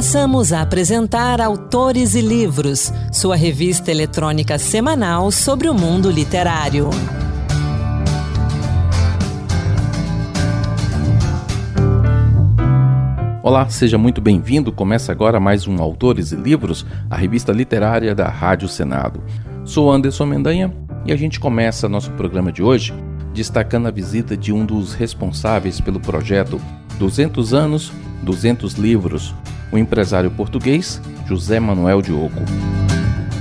Passamos a apresentar Autores e Livros, sua revista eletrônica semanal sobre o mundo literário. Olá, seja muito bem-vindo. Começa agora mais um Autores e Livros, a revista literária da Rádio Senado. Sou Anderson Mendanha e a gente começa nosso programa de hoje destacando a visita de um dos responsáveis pelo projeto 200 anos, 200 livros, o empresário português José Manuel Diogo.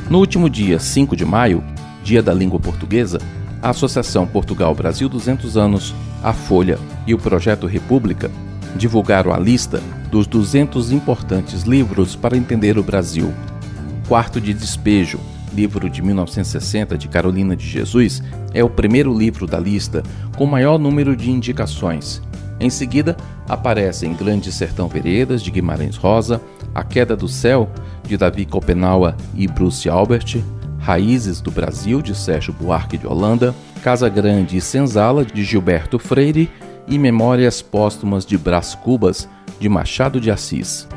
No último dia 5 de maio, Dia da Língua Portuguesa, a Associação Portugal Brasil 200 anos, a Folha e o Projeto República divulgaram a lista dos 200 importantes livros para entender o Brasil. Quarto de Despejo, livro de 1960 de Carolina de Jesus, é o primeiro livro da lista com maior número de indicações. Em seguida, aparecem Grande Sertão Veredas, de Guimarães Rosa, A Queda do Céu, de Davi Copenaua e Bruce Albert, Raízes do Brasil, de Sérgio Buarque de Holanda, Casa Grande e Senzala, de Gilberto Freire e Memórias Póstumas de Brás Cubas, de Machado de Assis.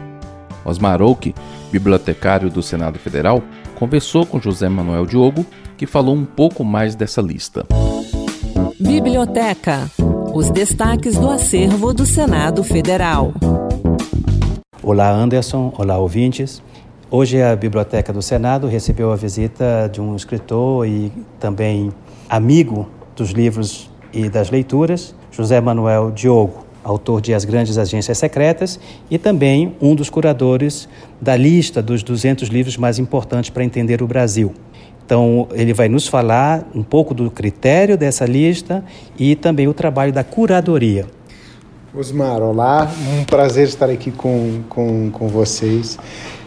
Osmar Oak, bibliotecário do Senado Federal, conversou com José Manuel Diogo, que falou um pouco mais dessa lista. Biblioteca. Os destaques do acervo do Senado Federal. Olá, Anderson. Olá, ouvintes. Hoje a Biblioteca do Senado recebeu a visita de um escritor e também amigo dos livros e das leituras, José Manuel Diogo, autor de As Grandes Agências Secretas e também um dos curadores da lista dos 200 livros mais importantes para entender o Brasil. Então, ele vai nos falar um pouco do critério dessa lista e também o trabalho da curadoria. Osmar, olá, um prazer estar aqui com, com, com vocês.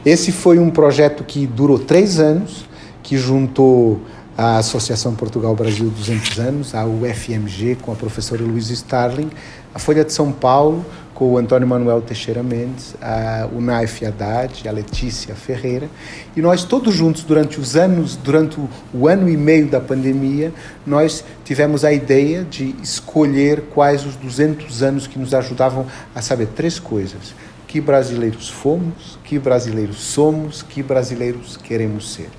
Esse foi um projeto que durou três anos, que juntou a Associação Portugal Brasil 200 anos, a UFMG, com a professora Luísa Starling, a Folha de São Paulo, com o Antônio Manuel Teixeira Mendes, a, o Naif Haddad, a Letícia Ferreira, e nós todos juntos, durante os anos, durante o, o ano e meio da pandemia, nós tivemos a ideia de escolher quais os 200 anos que nos ajudavam a saber três coisas que brasileiros fomos, que brasileiros somos, que brasileiros queremos ser.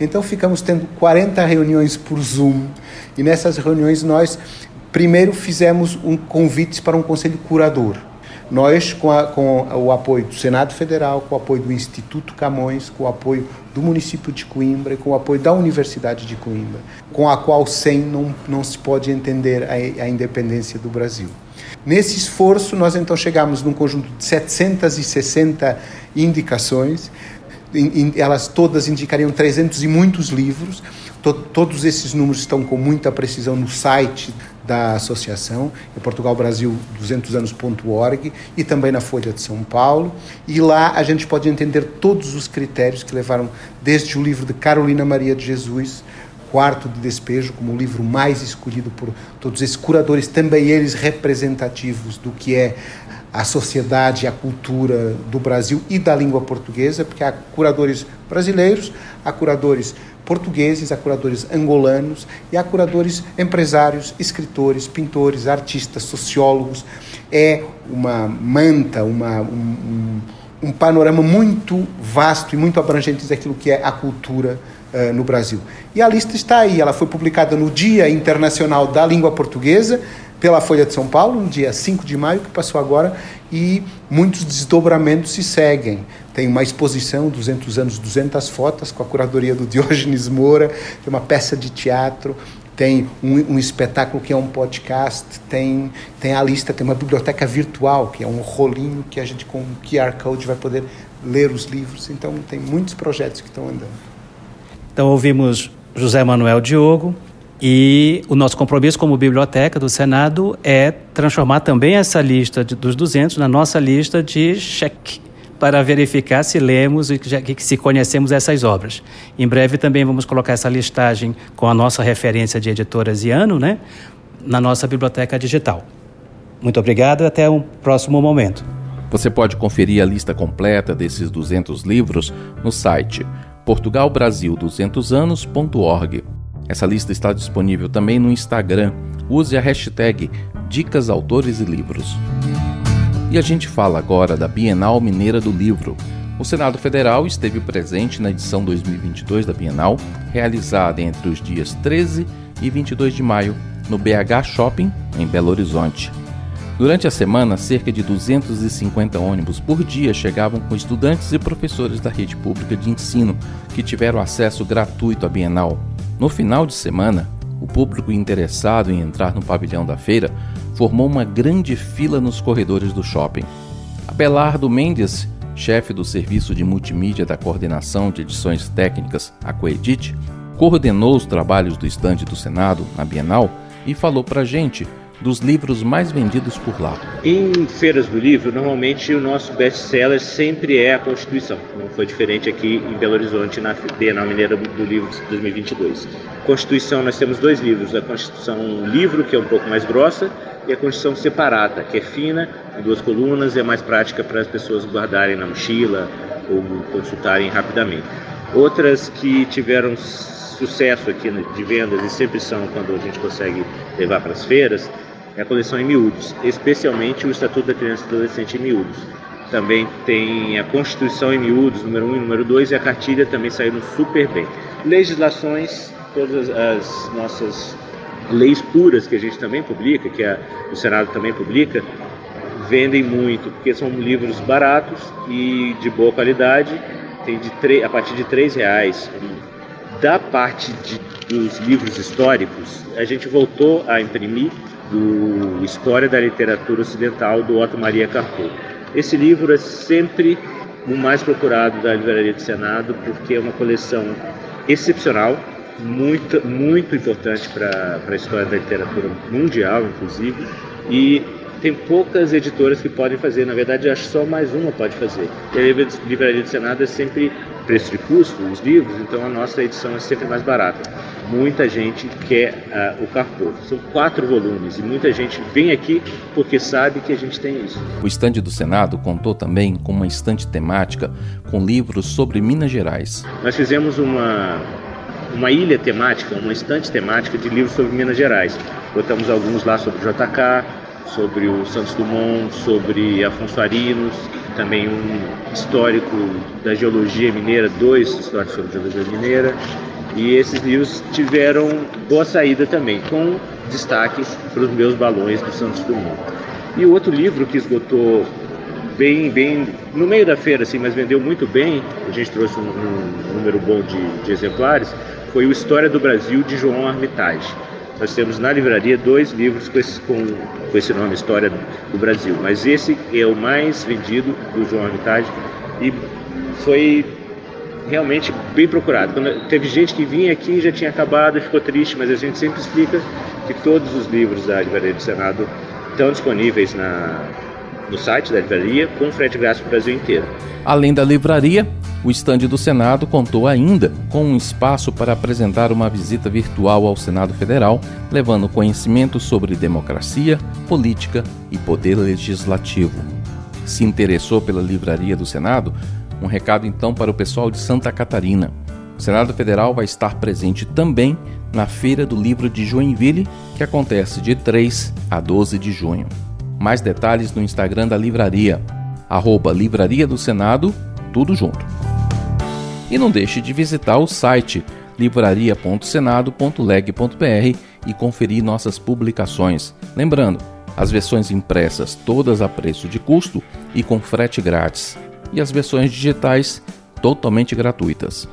Então ficamos tendo 40 reuniões por Zoom e nessas reuniões nós primeiro fizemos um convite para um conselho curador. Nós, com, a, com, o apoio do Senado Federal, com o apoio do Instituto Camões, com o apoio do município de Coimbra e com o apoio da Universidade de Coimbra, com a qual sem não, não se pode entender a, a independência do Brasil. Nesse esforço, nós então chegamos num conjunto de 760 indicações, elas todas indicariam 300 e muitos livros. todos esses números estão com muita precisão no site da associação, é Portugal Brasil 200 anos.org e também na Folha de São Paulo. E lá a gente pode entender todos os critérios que levaram desde o livro de Carolina Maria de Jesus Quarto de Despejo como o livro mais escolhido por todos esses curadores, também eles representativos do que é a sociedade, a cultura do Brasil e da língua portuguesa, porque há curadores brasileiros, há curadores portugueses, há curadores angolanos e há curadores empresários, escritores, pintores, artistas, sociólogos. É uma manta, uma, um, um, um panorama muito vasto e muito abrangente daquilo que é a cultura uh, no Brasil. E a lista está aí, ela foi publicada no Dia Internacional da Língua Portuguesa, pela Folha de São Paulo, no dia 5 de maio, que passou agora, e muitos desdobramentos se seguem. Tem uma exposição, 200 anos, 200 fotos, com a curadoria do Diógenes Moura, tem uma peça de teatro, tem um, um, espetáculo que é um podcast, tem, tem a lista, tem uma biblioteca virtual, que é um rolinho que a gente com QR Code vai poder ler os livros. Então, tem muitos projetos que estão andando. Então, ouvimos José Manuel Diogo, e o nosso compromisso como biblioteca do Senado é transformar também essa lista de, dos 200 na nossa lista de cheque para verificar se lemos e se conhecemos essas obras. Em breve também vamos colocar essa listagem com a nossa referência de editoras e ano, né, na nossa biblioteca digital. Muito obrigado e até um próximo momento. Você pode conferir a lista completa desses 200 livros no site portugalbrasil200anos.org. Essa lista está disponível também no Instagram. Use a hashtag Dicas Autores e Livros. E a gente fala agora da Bienal Mineira do Livro. O Senado Federal esteve presente na edição 2022 da Bienal, realizada entre os dias 13 e 22 de maio, no BH Shopping, em Belo Horizonte. Durante a semana, cerca de 250 ônibus por dia chegavam com estudantes e professores da rede pública de ensino que tiveram acesso gratuito à Bienal. No final de semana, o público interessado em entrar no pavilhão da feira formou uma grande fila nos corredores do shopping. Abelardo Mendes, chefe do Serviço de Multimídia da Coordenação de Edições Técnicas, a Coedit, coordenou os trabalhos do estande do Senado na Bienal e falou para a gente dos livros mais vendidos por lá. Em feiras do livro, normalmente o nosso best-seller sempre é a Constituição. Não foi diferente aqui em Belo Horizonte, na Bienal Mineira do Livro de 2022. Constituição, nós temos dois livros. A Constituição Livro, que é um pouco mais grossa, e a Constituição Separada, que é fina, em duas colunas e é mais prática para as pessoas guardarem na mochila ou consultarem rapidamente. Outras que tiveram sucesso aqui de vendas e sempre são quando a gente consegue levar para as feiras, é a coleção em miúdos, especialmente o Estatuto da Criança e Adolescente em miúdos. Também tem a Constituição em miúdos, número 1 e número 2, e a cartilha também saíram super bem. Legislações, todas as nossas leis puras que a gente também publica, que a, o Senado também publica, vendem muito, porque são livros baratos e de boa qualidade, tem de a partir de R$ reais. Da parte de, dos livros históricos, a gente voltou a imprimir do História da Literatura Ocidental do Otto Maria Carpo. Esse livro é sempre o mais procurado da Livraria do Senado porque é uma coleção excepcional, muito, muito importante para a história da literatura mundial, inclusive, e tem poucas editoras que podem fazer, na verdade, acho que só mais uma pode fazer. E a Livraria do Senado é sempre preço de custo, os livros, então a nossa edição é sempre mais barata. Muita gente quer uh, o Carpo. São quatro volumes e muita gente vem aqui porque sabe que a gente tem isso. O estande do Senado contou também com uma estante temática com livros sobre Minas Gerais. Nós fizemos uma, uma ilha temática, uma estante temática de livros sobre Minas Gerais. Botamos alguns lá sobre o JK, sobre o Santos Dumont, sobre Afonso Arinos, também um histórico da geologia mineira, dois históricos sobre geologia mineira. E esses livros tiveram boa saída também, com destaque para os meus balões do Santos Dumont. E o outro livro que esgotou bem, bem no meio da feira, assim, mas vendeu muito bem, a gente trouxe um, um número bom de, de exemplares, foi o História do Brasil de João Armitage. Nós temos na livraria dois livros com esse, com, com esse nome, História do Brasil, mas esse é o mais vendido do João Armitage e foi realmente bem procurado. Quando teve gente que vinha aqui e já tinha acabado e ficou triste, mas a gente sempre explica que todos os livros da Livraria do Senado estão disponíveis na, no site da livraria com frete grátis para o Brasil inteiro. Além da livraria, o estande do Senado contou ainda com um espaço para apresentar uma visita virtual ao Senado Federal, levando conhecimento sobre democracia, política e poder legislativo. Se interessou pela livraria do Senado? Um recado então para o pessoal de Santa Catarina. O Senado Federal vai estar presente também na Feira do Livro de Joinville, que acontece de 3 a 12 de junho. Mais detalhes no Instagram da livraria, arroba Livraria do Senado, tudo junto. E não deixe de visitar o site livraria.senado.leg.br e conferir nossas publicações. Lembrando, as versões impressas todas a preço de custo e com frete grátis, e as versões digitais totalmente gratuitas.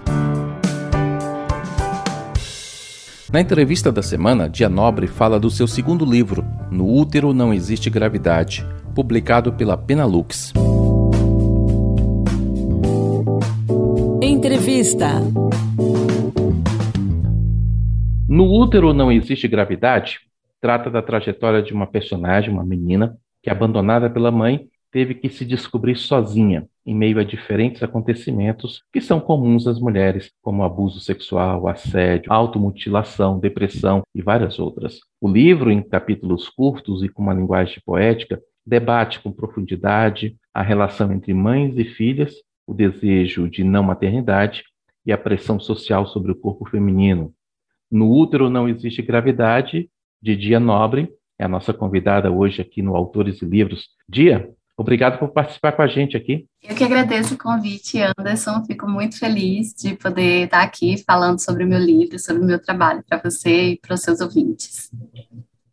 Na entrevista da semana, Dia Nobre fala do seu segundo livro, No Útero Não Existe Gravidade, publicado pela Penalux. Entrevista. No Útero Não Existe Gravidade trata da trajetória de uma personagem, uma menina, que, abandonada pela mãe, teve que se descobrir sozinha em meio a diferentes acontecimentos que são comuns às mulheres, como abuso sexual, assédio, automutilação, depressão e várias outras. O livro, em capítulos curtos e com uma linguagem poética, debate com profundidade a relação entre mães e filhas o desejo de não maternidade e a pressão social sobre o corpo feminino. No útero não existe gravidade, de Dia Nobre, é a nossa convidada hoje aqui no Autores e Livros. Dia, Obrigado por participar com a gente aqui. Eu que agradeço o convite, Anderson. Fico muito feliz de poder estar aqui falando sobre o meu livro, sobre o meu trabalho para você e para os seus ouvintes.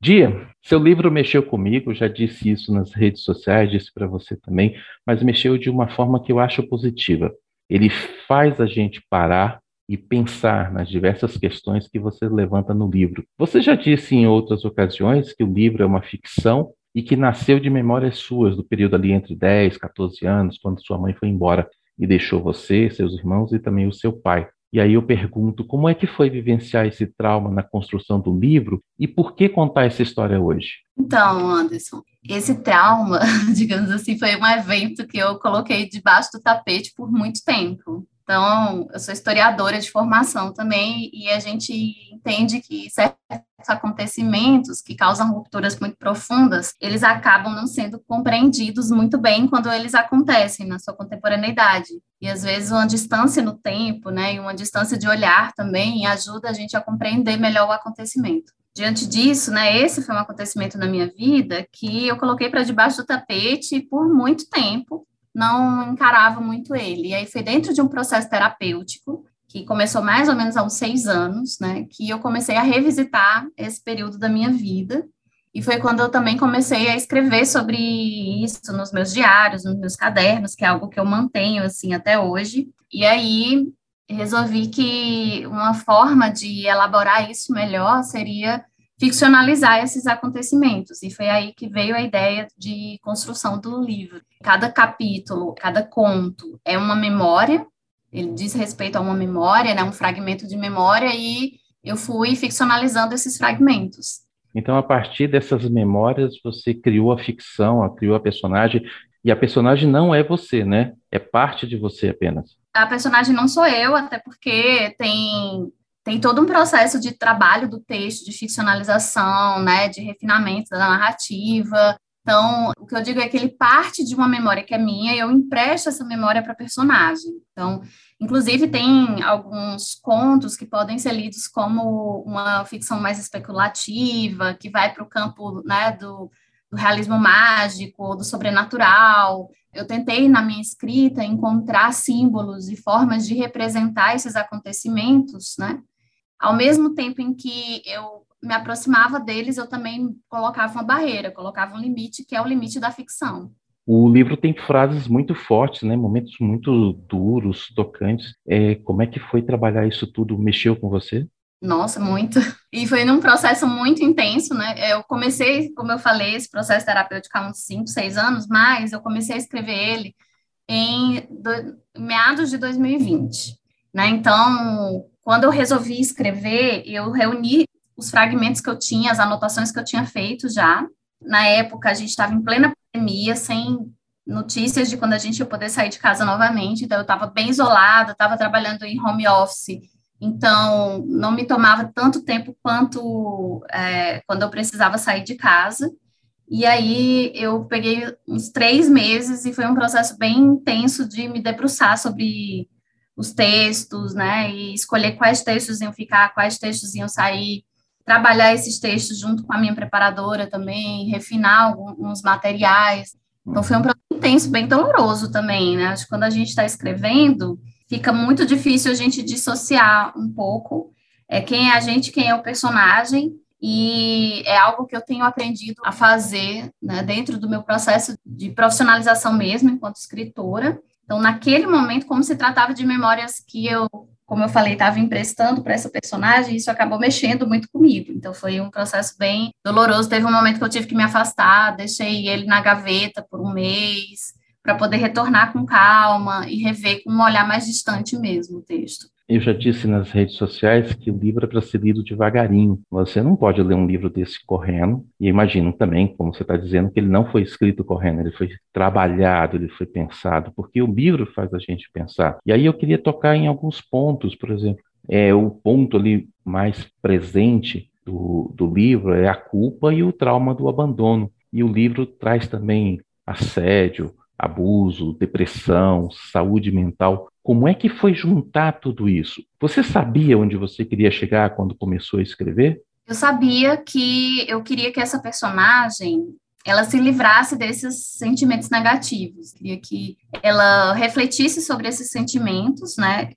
Dia, seu livro mexeu comigo, já disse isso nas redes sociais, disse para você também, mas mexeu de uma forma que eu acho positiva. Ele faz a gente parar e pensar nas diversas questões que você levanta no livro. Você já disse em outras ocasiões que o livro é uma ficção e que nasceu de memórias suas do período ali entre 10, 14 anos, quando sua mãe foi embora e deixou você, seus irmãos e também o seu pai. E aí eu pergunto, como é que foi vivenciar esse trauma na construção do livro e por que contar essa história hoje? Então, Anderson, esse trauma, digamos assim, foi um evento que eu coloquei debaixo do tapete por muito tempo. Então, eu sou historiadora de formação também, e a gente entende que certos acontecimentos que causam rupturas muito profundas, eles acabam não sendo compreendidos muito bem quando eles acontecem na sua contemporaneidade. E às vezes uma distância no tempo, né, e uma distância de olhar também ajuda a gente a compreender melhor o acontecimento. Diante disso, né, esse foi um acontecimento na minha vida que eu coloquei para debaixo do tapete por muito tempo, não encarava muito ele. E aí foi dentro de um processo terapêutico, que começou mais ou menos há uns seis anos, né, que eu comecei a revisitar esse período da minha vida. E foi quando eu também comecei a escrever sobre isso nos meus diários, nos meus cadernos, que é algo que eu mantenho, assim, até hoje. E aí resolvi que uma forma de elaborar isso melhor seria ficcionalizar esses acontecimentos. E foi aí que veio a ideia de construção do livro. Cada capítulo, cada conto é uma memória, ele diz respeito a uma memória, né, um fragmento de memória, e eu fui ficcionalizando esses fragmentos. Então, a partir dessas memórias, você criou a ficção, criou a personagem, e a personagem não é você, né? É parte de você apenas. A personagem não sou eu, até porque tem tem todo um processo de trabalho do texto, de ficcionalização, né, de refinamento da narrativa. Então, o que eu digo é que ele parte de uma memória que é minha e eu empresto essa memória para personagem. Então, inclusive tem alguns contos que podem ser lidos como uma ficção mais especulativa, que vai para o campo né, do, do realismo mágico, do sobrenatural. Eu tentei, na minha escrita, encontrar símbolos e formas de representar esses acontecimentos, né? Ao mesmo tempo em que eu me aproximava deles, eu também colocava uma barreira, colocava um limite, que é o limite da ficção. O livro tem frases muito fortes, né? momentos muito duros, tocantes. É, como é que foi trabalhar isso tudo? Mexeu com você? Nossa, muito. E foi num processo muito intenso, né? Eu comecei, como eu falei, esse processo terapêutico há uns 5, 6 anos, mas eu comecei a escrever ele em do, meados de 2020. Né? Então, quando eu resolvi escrever, eu reuni os fragmentos que eu tinha, as anotações que eu tinha feito já. Na época, a gente estava em plena pandemia, sem notícias de quando a gente ia poder sair de casa novamente, então eu estava bem isolada, estava trabalhando em home office, então não me tomava tanto tempo quanto é, quando eu precisava sair de casa. E aí eu peguei uns três meses e foi um processo bem intenso de me debruçar sobre os textos, né, e escolher quais textos iam ficar, quais textos iam sair, trabalhar esses textos junto com a minha preparadora também, refinar alguns materiais. Então foi um processo intenso, bem doloroso também, né? Acho que quando a gente está escrevendo, fica muito difícil a gente dissociar um pouco é, quem é a gente, quem é o personagem, e é algo que eu tenho aprendido a fazer né, dentro do meu processo de profissionalização mesmo, enquanto escritora, então, naquele momento, como se tratava de memórias que eu, como eu falei, estava emprestando para essa personagem, isso acabou mexendo muito comigo. Então, foi um processo bem doloroso. Teve um momento que eu tive que me afastar, deixei ele na gaveta por um mês, para poder retornar com calma e rever com um olhar mais distante mesmo o texto. Eu já disse nas redes sociais que o livro é para ser lido devagarinho. Você não pode ler um livro desse correndo. E imagino também, como você está dizendo, que ele não foi escrito correndo, ele foi trabalhado, ele foi pensado, porque o livro faz a gente pensar. E aí eu queria tocar em alguns pontos, por exemplo, é o ponto ali mais presente do, do livro é a culpa e o trauma do abandono. E o livro traz também assédio, abuso, depressão, saúde mental. Como é que foi juntar tudo isso? Você sabia onde você queria chegar quando começou a escrever? Eu sabia que eu queria que essa personagem ela se livrasse desses sentimentos negativos. Queria que ela refletisse sobre esses sentimentos, né?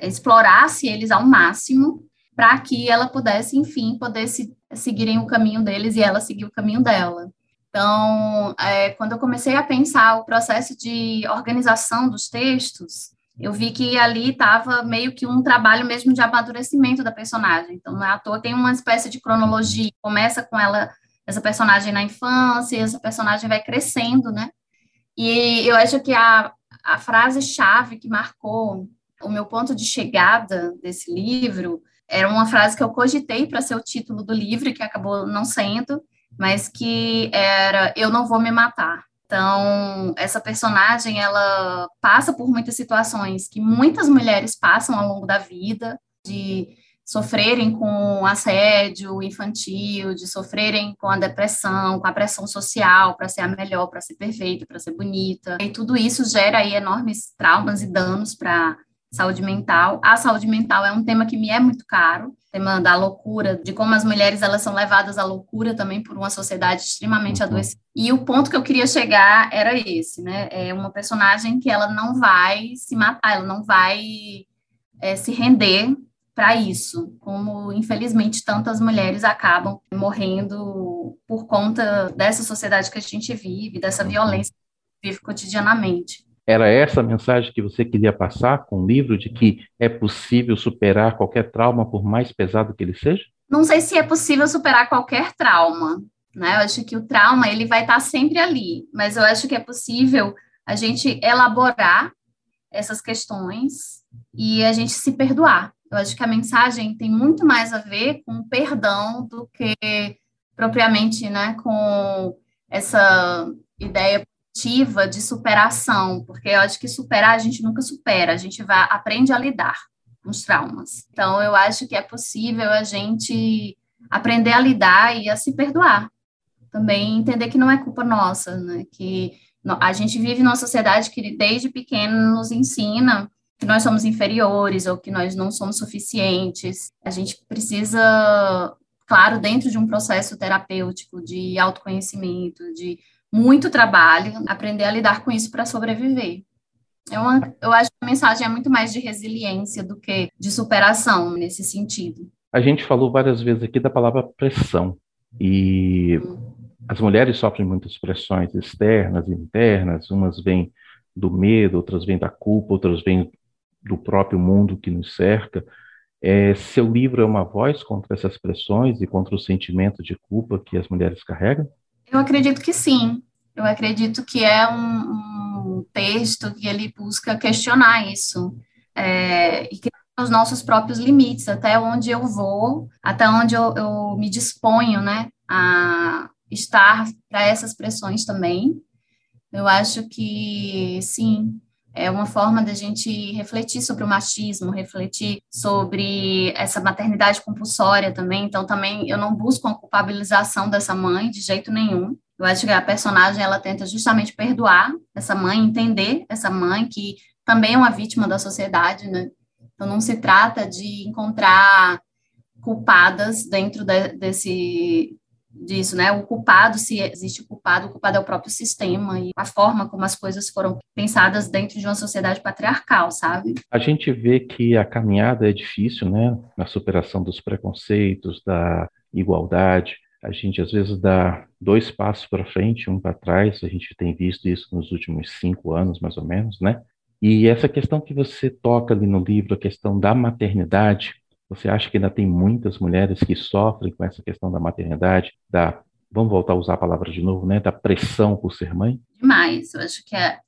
Explorasse eles ao máximo para que ela pudesse, enfim, poder se, seguirem o caminho deles e ela seguir o caminho dela. Então, é, quando eu comecei a pensar o processo de organização dos textos, eu vi que ali estava meio que um trabalho mesmo de amadurecimento da personagem. Então, não é toa, tem uma espécie de cronologia. Começa com ela, essa personagem na infância, essa personagem vai crescendo, né? E eu acho que a, a frase-chave que marcou o meu ponto de chegada desse livro era uma frase que eu cogitei para ser o título do livro, que acabou não sendo, mas que era Eu não vou me matar. Então, essa personagem, ela passa por muitas situações que muitas mulheres passam ao longo da vida, de sofrerem com assédio infantil, de sofrerem com a depressão, com a pressão social para ser a melhor, para ser perfeita, para ser bonita. E tudo isso gera aí enormes traumas e danos para saúde mental. A saúde mental é um tema que me é muito caro, tema da loucura, de como as mulheres elas são levadas à loucura também por uma sociedade extremamente uhum. adoecida. E o ponto que eu queria chegar era esse, né? É uma personagem que ela não vai se matar, ela não vai é, se render para isso, como infelizmente tantas mulheres acabam morrendo por conta dessa sociedade que a gente vive, dessa uhum. violência que vive cotidianamente. Era essa a mensagem que você queria passar com o livro, de que é possível superar qualquer trauma, por mais pesado que ele seja? Não sei se é possível superar qualquer trauma, né? Eu acho que o trauma ele vai estar sempre ali, mas eu acho que é possível a gente elaborar essas questões e a gente se perdoar. Eu acho que a mensagem tem muito mais a ver com perdão do que propriamente, né, com essa ideia perspectiva de superação, porque eu acho que superar a gente nunca supera, a gente vai aprende a lidar com os traumas. Então eu acho que é possível a gente aprender a lidar e a se perdoar. Também entender que não é culpa nossa, né? Que a gente vive numa sociedade que desde pequeno nos ensina que nós somos inferiores ou que nós não somos suficientes. A gente precisa, claro, dentro de um processo terapêutico de autoconhecimento, de muito trabalho, aprender a lidar com isso para sobreviver. É uma, eu acho que a mensagem é muito mais de resiliência do que de superação nesse sentido. A gente falou várias vezes aqui da palavra pressão e hum. as mulheres sofrem muitas pressões externas e internas, umas vêm do medo, outras vêm da culpa, outras vêm do próprio mundo que nos cerca. É, seu livro é uma voz contra essas pressões e contra o sentimento de culpa que as mulheres carregam? Eu acredito que sim. Eu acredito que é um, um texto que ele busca questionar isso é, e que os nossos próprios limites, até onde eu vou, até onde eu, eu me disponho, né, a estar para essas pressões também. Eu acho que sim, é uma forma da gente refletir sobre o machismo, refletir sobre essa maternidade compulsória também. Então, também eu não busco uma culpabilização dessa mãe de jeito nenhum. Eu acho que a personagem ela tenta justamente perdoar essa mãe, entender essa mãe que também é uma vítima da sociedade, né? Então, não se trata de encontrar culpadas dentro de, desse disso, né? O culpado, se existe o culpado, o culpado é o próprio sistema e a forma como as coisas foram pensadas dentro de uma sociedade patriarcal, sabe? A gente vê que a caminhada é difícil, né? Na superação dos preconceitos, da igualdade. A gente às vezes dá dois passos para frente, um para trás. A gente tem visto isso nos últimos cinco anos, mais ou menos, né? E essa questão que você toca ali no livro, a questão da maternidade, você acha que ainda tem muitas mulheres que sofrem com essa questão da maternidade, da vamos voltar a usar a palavra de novo, né, da pressão por ser mãe? Demais. Eu acho que é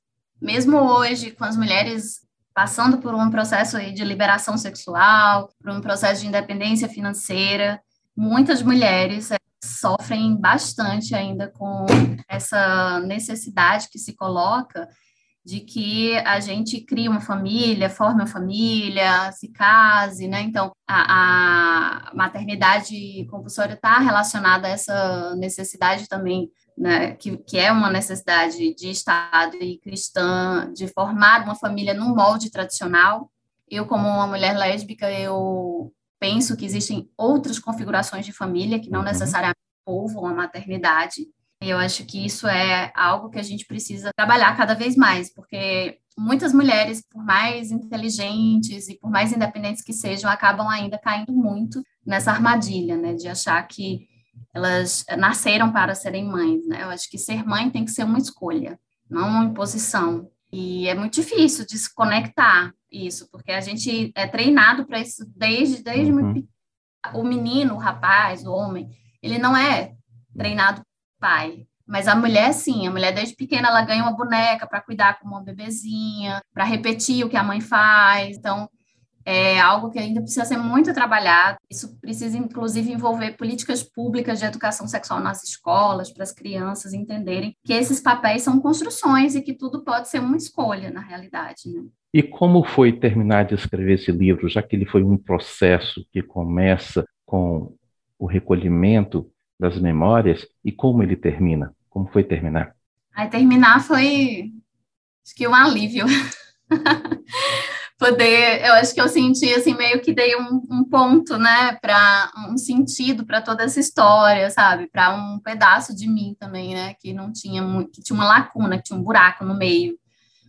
mesmo hoje com as mulheres passando por um processo de liberação sexual, por um processo de independência financeira, muitas mulheres é, sofrem bastante ainda com essa necessidade que se coloca de que a gente crie uma família, forme uma família, se case, né? Então, a, a maternidade compulsória está relacionada a essa necessidade também, né? Que, que é uma necessidade de Estado e cristã, de formar uma família num molde tradicional. Eu, como uma mulher lésbica, eu penso que existem outras configurações de família que não uhum. necessariamente povoam a maternidade, E eu acho que isso é algo que a gente precisa trabalhar cada vez mais, porque muitas mulheres, por mais inteligentes e por mais independentes que sejam, acabam ainda caindo muito nessa armadilha, né, de achar que elas nasceram para serem mães, né? Eu acho que ser mãe tem que ser uma escolha, não uma imposição. E é muito difícil desconectar isso, porque a gente é treinado para isso desde, desde uhum. muito o menino, o rapaz, o homem, ele não é treinado pai. Mas a mulher, sim, a mulher desde pequena ela ganha uma boneca para cuidar como uma bebezinha, para repetir o que a mãe faz. Então, é algo que ainda precisa ser muito trabalhado. Isso precisa, inclusive, envolver políticas públicas de educação sexual nas escolas, para as crianças entenderem que esses papéis são construções e que tudo pode ser uma escolha, na realidade. Né? E como foi terminar de escrever esse livro, já que ele foi um processo que começa com o recolhimento das memórias e como ele termina? Como foi terminar? Aí terminar foi acho que um alívio. Poder, eu acho que eu senti assim meio que dei um, um ponto, né, para um sentido para toda essa história, sabe? Para um pedaço de mim também, né, que não tinha que tinha uma lacuna, que tinha um buraco no meio.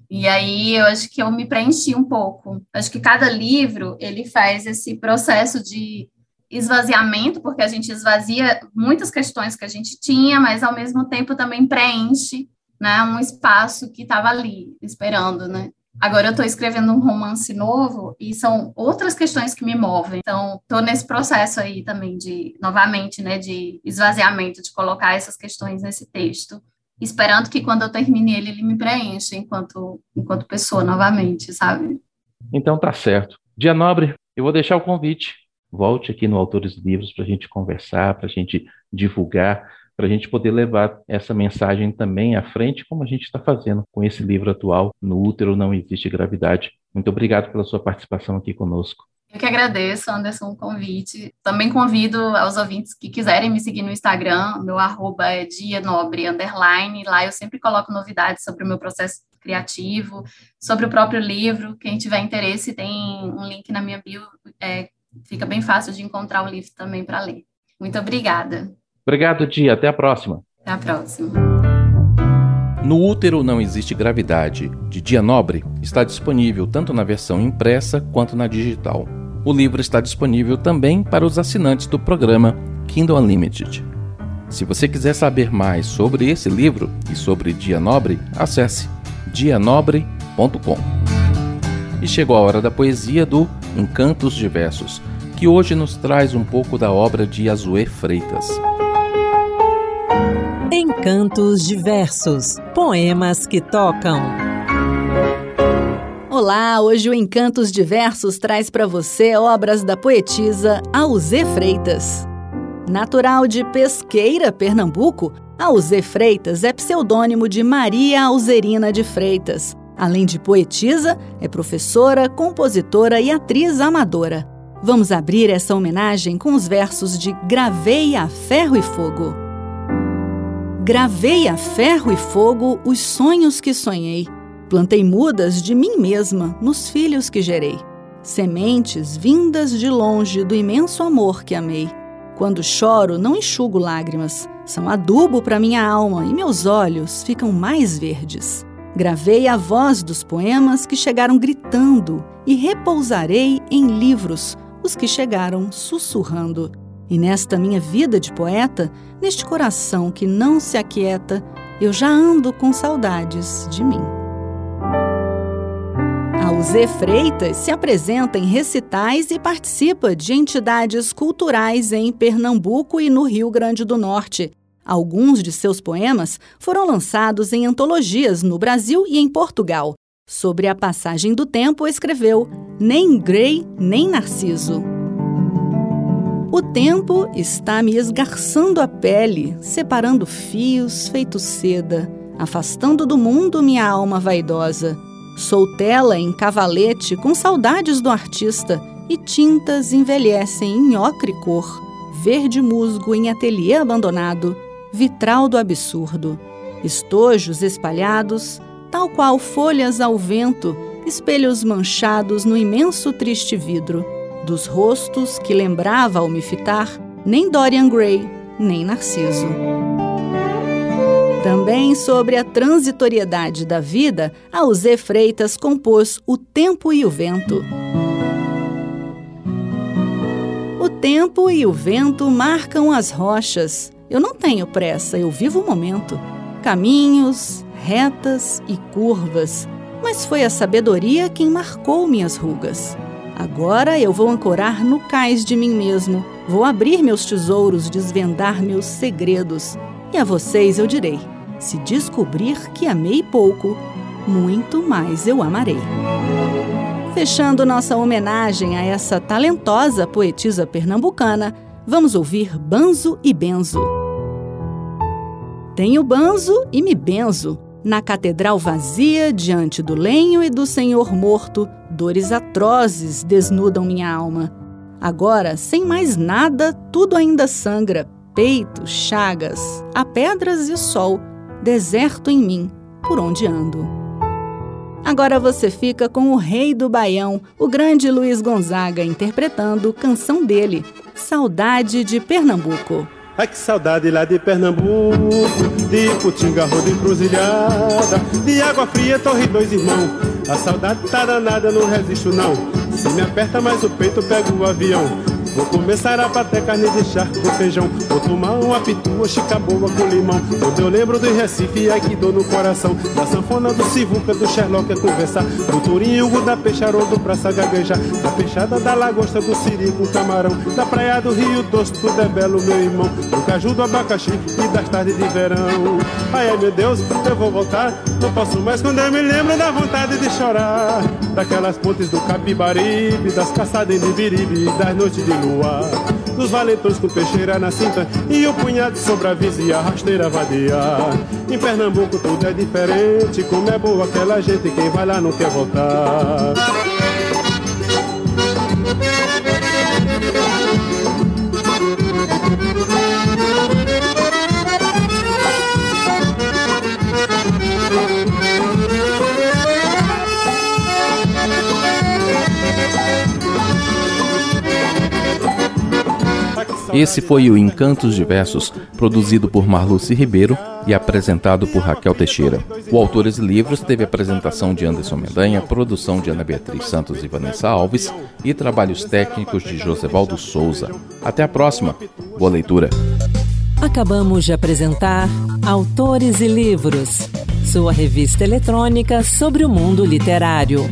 E aí eu acho que eu me preenchi um pouco. Acho que cada livro ele faz esse processo de esvaziamento, porque a gente esvazia muitas questões que a gente tinha, mas ao mesmo tempo também preenche né, um espaço que estava ali, esperando, né? Agora eu estou escrevendo um romance novo e são outras questões que me movem. Então, estou nesse processo aí também de, novamente, né, de esvaziamento, de colocar essas questões nesse texto, esperando que quando eu termine ele, ele me preencha enquanto, enquanto pessoa novamente, sabe? Então tá certo. Dia Nobre, eu vou deixar o convite volte aqui no Autores Livros para a gente conversar, para a gente divulgar, para a gente poder levar essa mensagem também à frente, como a gente está fazendo com esse livro atual, No Útero Não Existe Gravidade. Muito obrigado pela sua participação aqui conosco. Eu que agradeço, Anderson, o convite. Também convido aos ouvintes que quiserem me seguir no Instagram, meu arroba é dia nobre, underline. Lá eu sempre coloco novidades sobre o meu processo criativo, sobre o próprio livro. Quem tiver interesse, tem um link na minha bio é, fica bem fácil de encontrar o livro também para ler. Muito obrigada. Obrigado, Tia. Até a próxima. Até a próxima. No Útero Não Existe Gravidade, de Dia Nobre, está disponível tanto na versão impressa quanto na digital. O livro está disponível também para os assinantes do programa Kindle Unlimited. Se você quiser saber mais sobre esse livro e sobre Dia Nobre, acesse dianobre.com. E chegou a hora da poesia do Encantos Diversos, que hoje nos traz um pouco da obra de Azuê Freitas. Encantos Diversos Poemas que tocam. Olá, hoje o Encantos Diversos traz para você obras da poetisa Auzê Freitas. Natural de Pesqueira, Pernambuco, Auzê Freitas é pseudônimo de Maria Alzerina de Freitas, Além de poetisa, é professora, compositora e atriz amadora. Vamos abrir essa homenagem com os versos de Gravei a ferro e fogo. Gravei a ferro e fogo os sonhos que sonhei. Plantei mudas de mim mesma nos filhos que gerei. Sementes vindas de longe do imenso amor que amei. Quando choro, não enxugo lágrimas. São adubo para minha alma e meus olhos ficam mais verdes. Gravei a voz dos poemas que chegaram gritando e repousarei em livros os que chegaram sussurrando. E nesta minha vida de poeta, neste coração que não se aquieta, eu já ando com saudades de mim. Alzê Freitas se apresenta em recitais e participa de entidades culturais em Pernambuco e no Rio Grande do Norte, Alguns de seus poemas foram lançados em antologias no Brasil e em Portugal. Sobre a passagem do tempo, escreveu Nem Grey, nem Narciso. O tempo está me esgarçando a pele, separando fios feitos seda, afastando do mundo minha alma vaidosa. Sou tela em cavalete com saudades do artista, e tintas envelhecem em ocre cor, verde musgo em ateliê abandonado, vitral do absurdo, estojos espalhados, tal qual folhas ao vento, espelhos manchados no imenso triste vidro, dos rostos que lembrava ao me fitar, nem Dorian Gray, nem Narciso. Também sobre a transitoriedade da vida, Alzé Freitas compôs O Tempo e o Vento. O tempo e o vento marcam as rochas. Eu não tenho pressa, eu vivo o momento. Caminhos, retas e curvas, mas foi a sabedoria quem marcou minhas rugas. Agora eu vou ancorar no cais de mim mesmo, vou abrir meus tesouros, desvendar meus segredos. E a vocês eu direi: se descobrir que amei pouco, muito mais eu amarei. Fechando nossa homenagem a essa talentosa poetisa pernambucana, vamos ouvir Banzo e Benzo. Tenho banzo e me benzo, na catedral vazia, diante do lenho e do Senhor morto, dores atrozes desnudam minha alma. Agora, sem mais nada, tudo ainda sangra: peito, chagas, há pedras e sol, deserto em mim, por onde ando. Agora você fica com o rei do Baião, o grande Luiz Gonzaga, interpretando canção dele, Saudade de Pernambuco. Ai que saudade lá de Pernambuco, de Putinga, roda encruzilhada, de água fria, torre dois irmãos. A saudade tá danada, não resisto não. Se me aperta mais o peito, pego o avião. Vou começar a bater carne de charco feijão. Vou tomar uma pitua, chica boa com limão. Quando eu lembro do Recife, ai que dor no coração. Da sanfona do Sivuca, do Sherlock a conversar. Do Turinho, da Peixarodo, praça gaguejar. Da peixada da lagosta, do Siri com camarão. Da praia do Rio Doce, tudo é belo, meu irmão. Do caju, do abacaxi e das tardes de verão. Ai, ai meu Deus, eu vou voltar. Não posso mais quando eu me lembro da vontade de chorar. Daquelas pontes do Capibaribe, das caçadas em Ibiribe, das noites de lua Dos valentões com peixeira na cinta E o punhado sobre a vizinha a rasteira vadiar Em Pernambuco tudo é diferente Como é boa aquela gente Quem vai lá não quer voltar Esse foi o Encantos Diversos, produzido por Marluce Ribeiro e apresentado por Raquel Teixeira. O Autores e Livros teve apresentação de Anderson Mendanha, produção de Ana Beatriz Santos e Vanessa Alves e trabalhos técnicos de Josevaldo Souza. Até a próxima. Boa leitura. Acabamos de apresentar Autores e Livros, sua revista eletrônica sobre o mundo literário.